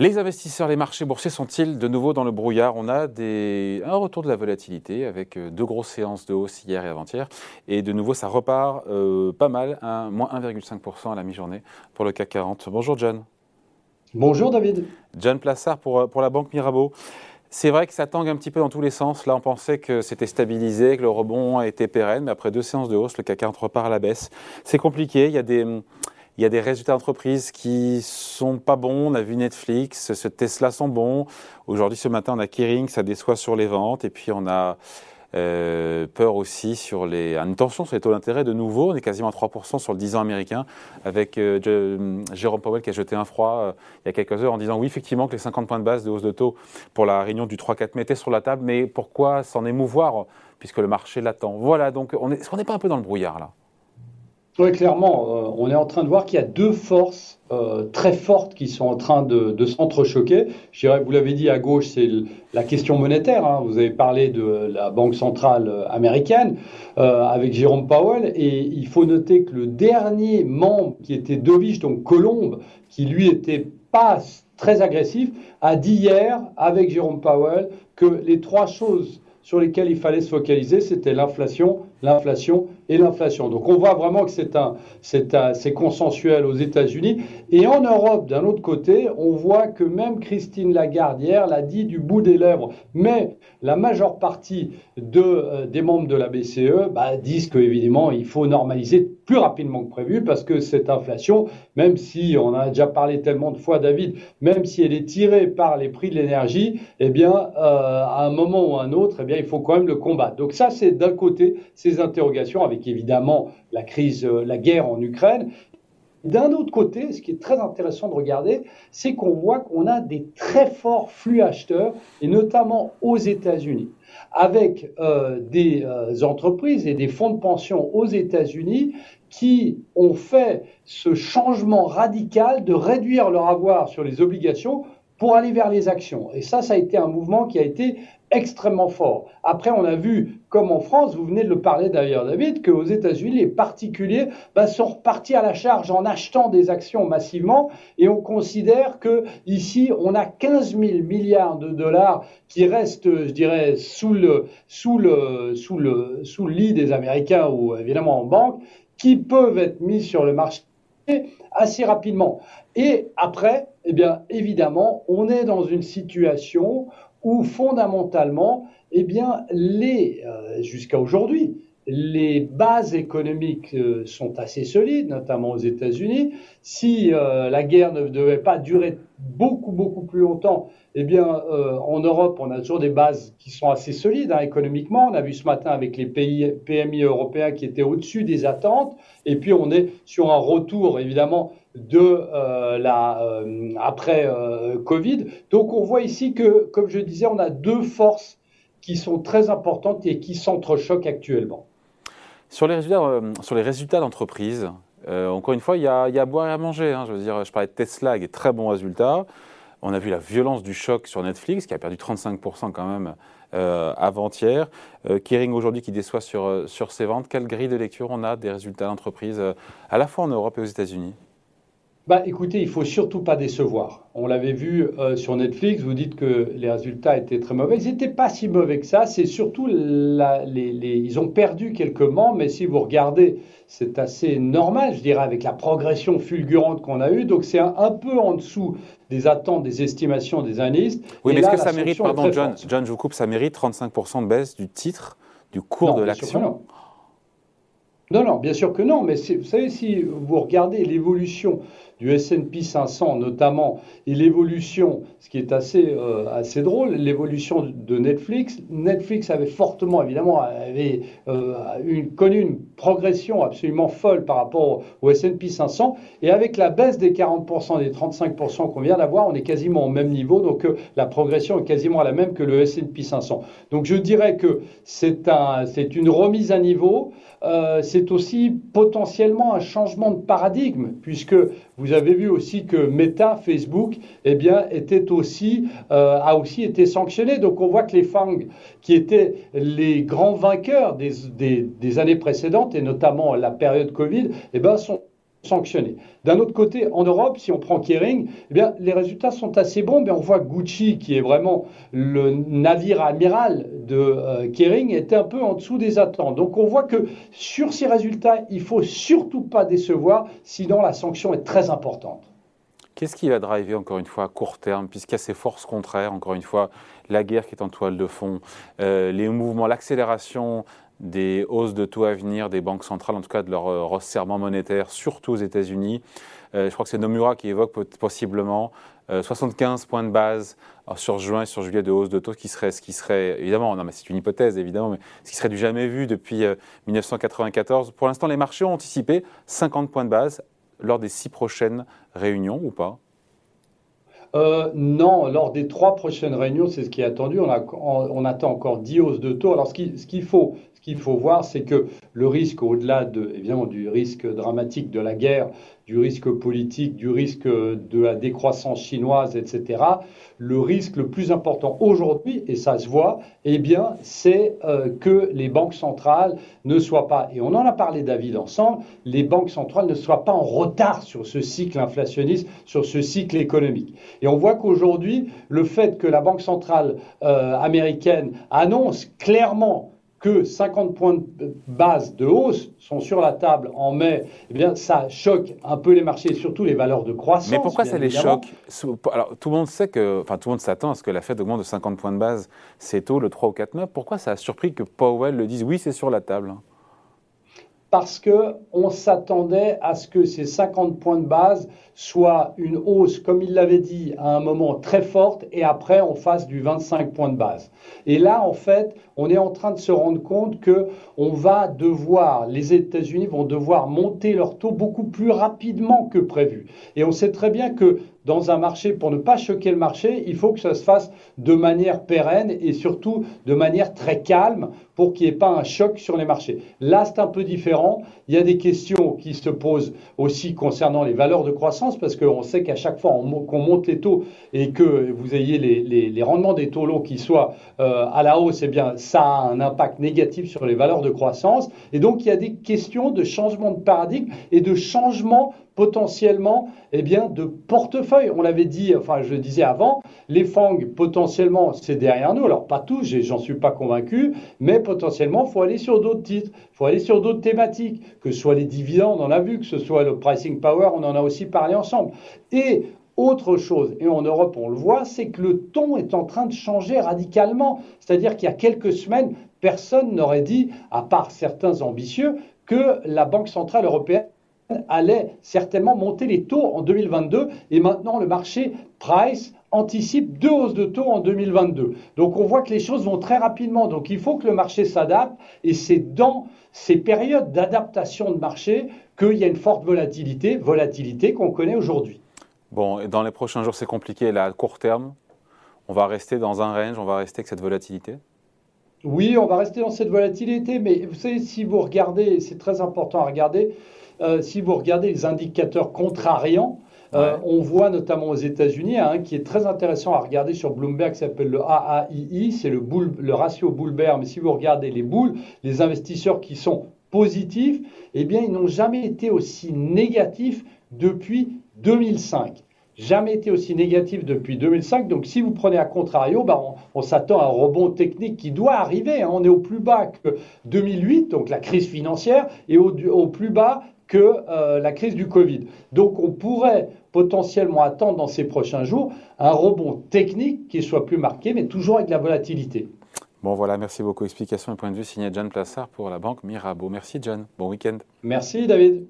Les investisseurs, les marchés boursiers sont-ils de nouveau dans le brouillard? On a des... un retour de la volatilité avec euh, deux grosses séances de hausse hier et avant-hier. Et de nouveau, ça repart euh, pas mal, moins 1,5% à la mi-journée pour le CAC 40. Bonjour John. Bonjour David. John Plassard pour, euh, pour la Banque Mirabeau. C'est vrai que ça tangue un petit peu dans tous les sens. Là, on pensait que c'était stabilisé, que le rebond été pérenne, mais après deux séances de hausse, le CAC 40 repart à la baisse. C'est compliqué. Il y a des il y a des résultats d'entreprise qui sont pas bons. On a vu Netflix, ce Tesla sont bons. Aujourd'hui, ce matin, on a Kering, ça déçoit sur les ventes. Et puis, on a euh, peur aussi sur les. Une tension sur les taux d'intérêt de nouveau. On est quasiment à 3% sur le 10 ans américain, avec euh, Jérôme Powell qui a jeté un froid euh, il y a quelques heures en disant oui, effectivement, que les 50 points de base de hausse de taux pour la réunion du 3-4 mai étaient sur la table, mais pourquoi s'en émouvoir puisque le marché l'attend? Voilà, donc on est, est-ce qu'on n'est pas un peu dans le brouillard là? Oui, clairement, euh, on est en train de voir qu'il y a deux forces euh, très fortes qui sont en train de, s'entrechoquer. Je dirais, vous l'avez dit à gauche, c'est la question monétaire. Hein. Vous avez parlé de la Banque centrale euh, américaine avec Jérôme Powell, et il faut noter que le dernier membre qui était Dovich, donc Colombe, qui lui était pas très agressif, a dit hier avec Jérôme Powell que les trois choses sur lesquelles il fallait se focaliser, c'était l'inflation, l'inflation et l'inflation. Donc on voit vraiment que c'est un, c'est un, c'est consensuel aux États-Unis. Et en Europe, d'un autre côté, on voit que même Christine Lagarde hier l'a dit du bout des lèvres. Mais la majeure partie de, euh, des membres de la BCE bah, disent qu'évidemment, il faut normaliser plus rapidement que prévu parce que cette inflation, même si on a déjà parlé tellement de fois, David, même si elle est tirée par les prix de l'énergie, eh bien, euh, à un moment ou à un autre, eh bien, il faut quand même le combattre. Donc ça, c'est d'un côté ces interrogations avec évidemment la crise, euh, la guerre en Ukraine. D'un autre côté, ce qui est très intéressant de regarder, c'est qu'on voit qu'on a des très forts flux acheteurs, et notamment aux États-Unis, avec euh, des euh, entreprises et des fonds de pension aux États-Unis qui ont fait ce changement radical de réduire leur avoir sur les obligations pour aller vers les actions. Et ça, ça a été un mouvement qui a été extrêmement fort. Après, on a vu, comme en France, vous venez de le parler d'ailleurs, David, qu'aux États-Unis, les particuliers bah, sont repartis à la charge en achetant des actions massivement, et on considère que ici, on a 15 000 milliards de dollars qui restent, je dirais, sous le, sous le, sous le, sous le lit des Américains ou évidemment en banque, qui peuvent être mis sur le marché assez rapidement. Et après, eh bien, évidemment, on est dans une situation où fondamentalement, eh bien, les, euh, jusqu'à aujourd'hui, les bases économiques euh, sont assez solides, notamment aux États-Unis. Si euh, la guerre ne devait pas durer beaucoup, beaucoup plus longtemps, eh bien, en Europe, on a toujours des bases qui sont assez solides hein, économiquement. On a vu ce matin avec les PMI européens qui étaient au-dessus des attentes. Et puis, on est sur un retour, évidemment, de euh, la euh, après euh, Covid. Donc on voit ici que, comme je disais, on a deux forces qui sont très importantes et qui s'entrechoquent actuellement. Sur les résultats, sur les résultats d'entreprise, encore une fois, il y, a, à boire et à manger. Hein. Je veux je parlais de Tesla, qui est très bon résultat. On a vu la violence du choc sur Netflix, qui a perdu 35% quand même avant-hier. Kering aujourd'hui qui déçoit sur, sur ses ventes. Quelle grille de lecture on a des résultats d'entreprise à la fois en Europe et aux États-Unis? Bah, écoutez, il faut surtout pas décevoir. On l'avait vu euh, sur Netflix, vous dites que les résultats étaient très mauvais. Ils n'étaient pas si mauvais que ça. C'est surtout, la, les, les, ils ont perdu quelques membres, mais si vous regardez, c'est assez normal, je dirais, avec la progression fulgurante qu'on a eue. Donc c'est un, un, peu en dessous des attentes, des estimations des analystes. Oui, mais est-ce que ça mérite, pardon John, John, je vous coupe, ça mérite 35% de baisse du titre, du cours de l'action? non, non, bien sûr que non, mais vous savez, si vous regardez l'évolution du S&P 500 notamment, et l'évolution, ce qui est assez, euh, assez drôle, l'évolution de Netflix, Netflix avait fortement, évidemment, avait euh, connu une progression absolument folle par rapport au S&P 500, et avec la baisse des 40%, des 35% qu'on vient d'avoir, on est quasiment au même niveau, donc euh, la progression est quasiment la même que le S&P 500. Donc je dirais que c'est un, une remise à niveau, c'est aussi potentiellement un changement de paradigme, puisque vous avez vu aussi que Meta, Facebook, eh bien, était aussi, euh, a aussi été sanctionné. Donc on voit que les FANG, qui étaient les grands vainqueurs des, des, années précédentes, et notamment la période Covid, eh bien, sont sanctionnés. D'un autre côté, en Europe, si on prend Kering, eh bien, les résultats sont assez bons. Mais on voit Gucci, qui est vraiment le navire amiral de euh, Kering, était un peu en dessous des attentes. Donc on voit que sur ces résultats, il faut surtout pas décevoir, sinon la sanction est très importante. Qu'est-ce qui va driver encore une fois à court terme, puisqu'il y a ces forces contraires, encore une fois, la guerre qui est en toile de fond, euh, les mouvements, l'accélération des hausses de taux à venir des banques centrales, en tout cas de leur euh, resserrement monétaire, surtout aux États-Unis. Euh, je crois que c'est Nomura qui évoque possiblement 75 points de base sur juin et sur juillet de hausse de taux, ce qui serait, ce qui serait évidemment, non mais c'est une hypothèse évidemment, mais ce qui serait du jamais vu depuis 1994. Pour l'instant, les marchés ont anticipé 50 points de base lors des six prochaines réunions ou pas? Euh, non, lors des trois prochaines réunions, c'est ce qui est attendu. On, attend encore 10 hausses de taux. Alors, ce qu'il faut, faut voir, c'est que le risque, au-delà de, du risque dramatique de la guerre, du risque politique, du risque de la décroissance chinoise, etc. Le risque le plus important aujourd'hui, et ça se voit, eh bien, c'est euh, que les banques centrales ne soient pas, et on en a parlé David ensemble, les banques centrales ne soient pas en retard sur ce cycle inflationniste, sur ce cycle économique. Et on voit qu'aujourd'hui, le fait que la Banque centrale euh, américaine annonce clairement que 50 points de base de hausse sont sur la table en mai, eh bien, ça choque un peu les marchés, surtout les valeurs de croissance. Mais pourquoi ça les choque Alors, tout le monde sait que, enfin, tout le monde s'attend à ce que la Fed augmente de 50 points de base, c'est tôt, le 3 ou 4 mai. Pourquoi ça a surpris que Powell le dise Oui, c'est sur la table parce qu'on s'attendait à ce que ces 50 points de base soient une hausse, comme il l'avait dit, à un moment très forte, et après on fasse du 25 points de base. Et là, en fait, on est en train de se rendre compte que on va devoir, les États-Unis vont devoir monter leur taux beaucoup plus rapidement que prévu. Et on sait très bien que dans un marché, pour ne pas choquer le marché, il faut que ça se fasse de manière pérenne et surtout de manière très calme pour qu'il n'y ait pas un choc sur les marchés. Là, c'est un peu différent. Il y a des questions qui se posent aussi concernant les valeurs de croissance parce qu'on sait qu'à chaque fois qu'on monte les taux et que vous ayez les, rendements des taux longs qui soient euh, à la hausse, eh bien, ça a un impact négatif sur les valeurs de croissance. Et donc, il y a des questions de changement de paradigme et de changement potentiellement eh bien, de portefeuille. On l'avait dit, enfin je le disais avant, les FANG potentiellement c'est derrière nous. Alors pas tous, j'en suis pas convaincu, mais potentiellement il faut aller sur d'autres titres, il faut aller sur d'autres thématiques, que ce soit les dividendes, on en a vu, que ce soit le pricing power, on en a aussi parlé ensemble. Et autre chose, et en Europe on le voit, c'est que le ton est en train de changer radicalement. C'est-à-dire qu'il y a quelques semaines, personne n'aurait dit, à part certains ambitieux, que la Banque centrale européenne allait certainement monter les taux en 2022 et maintenant le marché price anticipe deux hausses de taux en 2022. Donc on voit que les choses vont très rapidement. Donc il faut que le marché s'adapte et c'est dans ces périodes d'adaptation de marché qu'il y a une forte volatilité, volatilité qu'on connaît aujourd'hui. Bon, et dans les prochains jours c'est compliqué. Là, à court terme, on va rester dans un range, on va rester avec cette volatilité? Oui, on va rester dans cette volatilité, mais vous savez, si vous regardez, c'est très important à regarder, euh, si vous regardez les indicateurs contrariants, euh, on voit notamment aux États-Unis un qui est très intéressant à regarder sur Bloomberg, qui s'appelle le AAII, c'est le, le ratio bull bear. Mais si vous regardez les boules, les investisseurs qui sont positifs, eh bien, ils n'ont jamais été aussi négatifs depuis 2005 jamais été aussi négatif depuis 2005. Donc si vous prenez à contrario, bah, on, s'attend à un rebond technique qui doit arriver. Hein. On est au plus bas que 2008, donc la crise financière, et au plus bas que euh, la crise du Covid. Donc on pourrait potentiellement attendre dans ces prochains jours un rebond technique qui soit plus marqué, mais toujours avec de la volatilité. Bon voilà, merci beaucoup. Explication et point de vue signé John Plassard pour la banque Mirabeau. Merci John. Bon week-end. Merci David.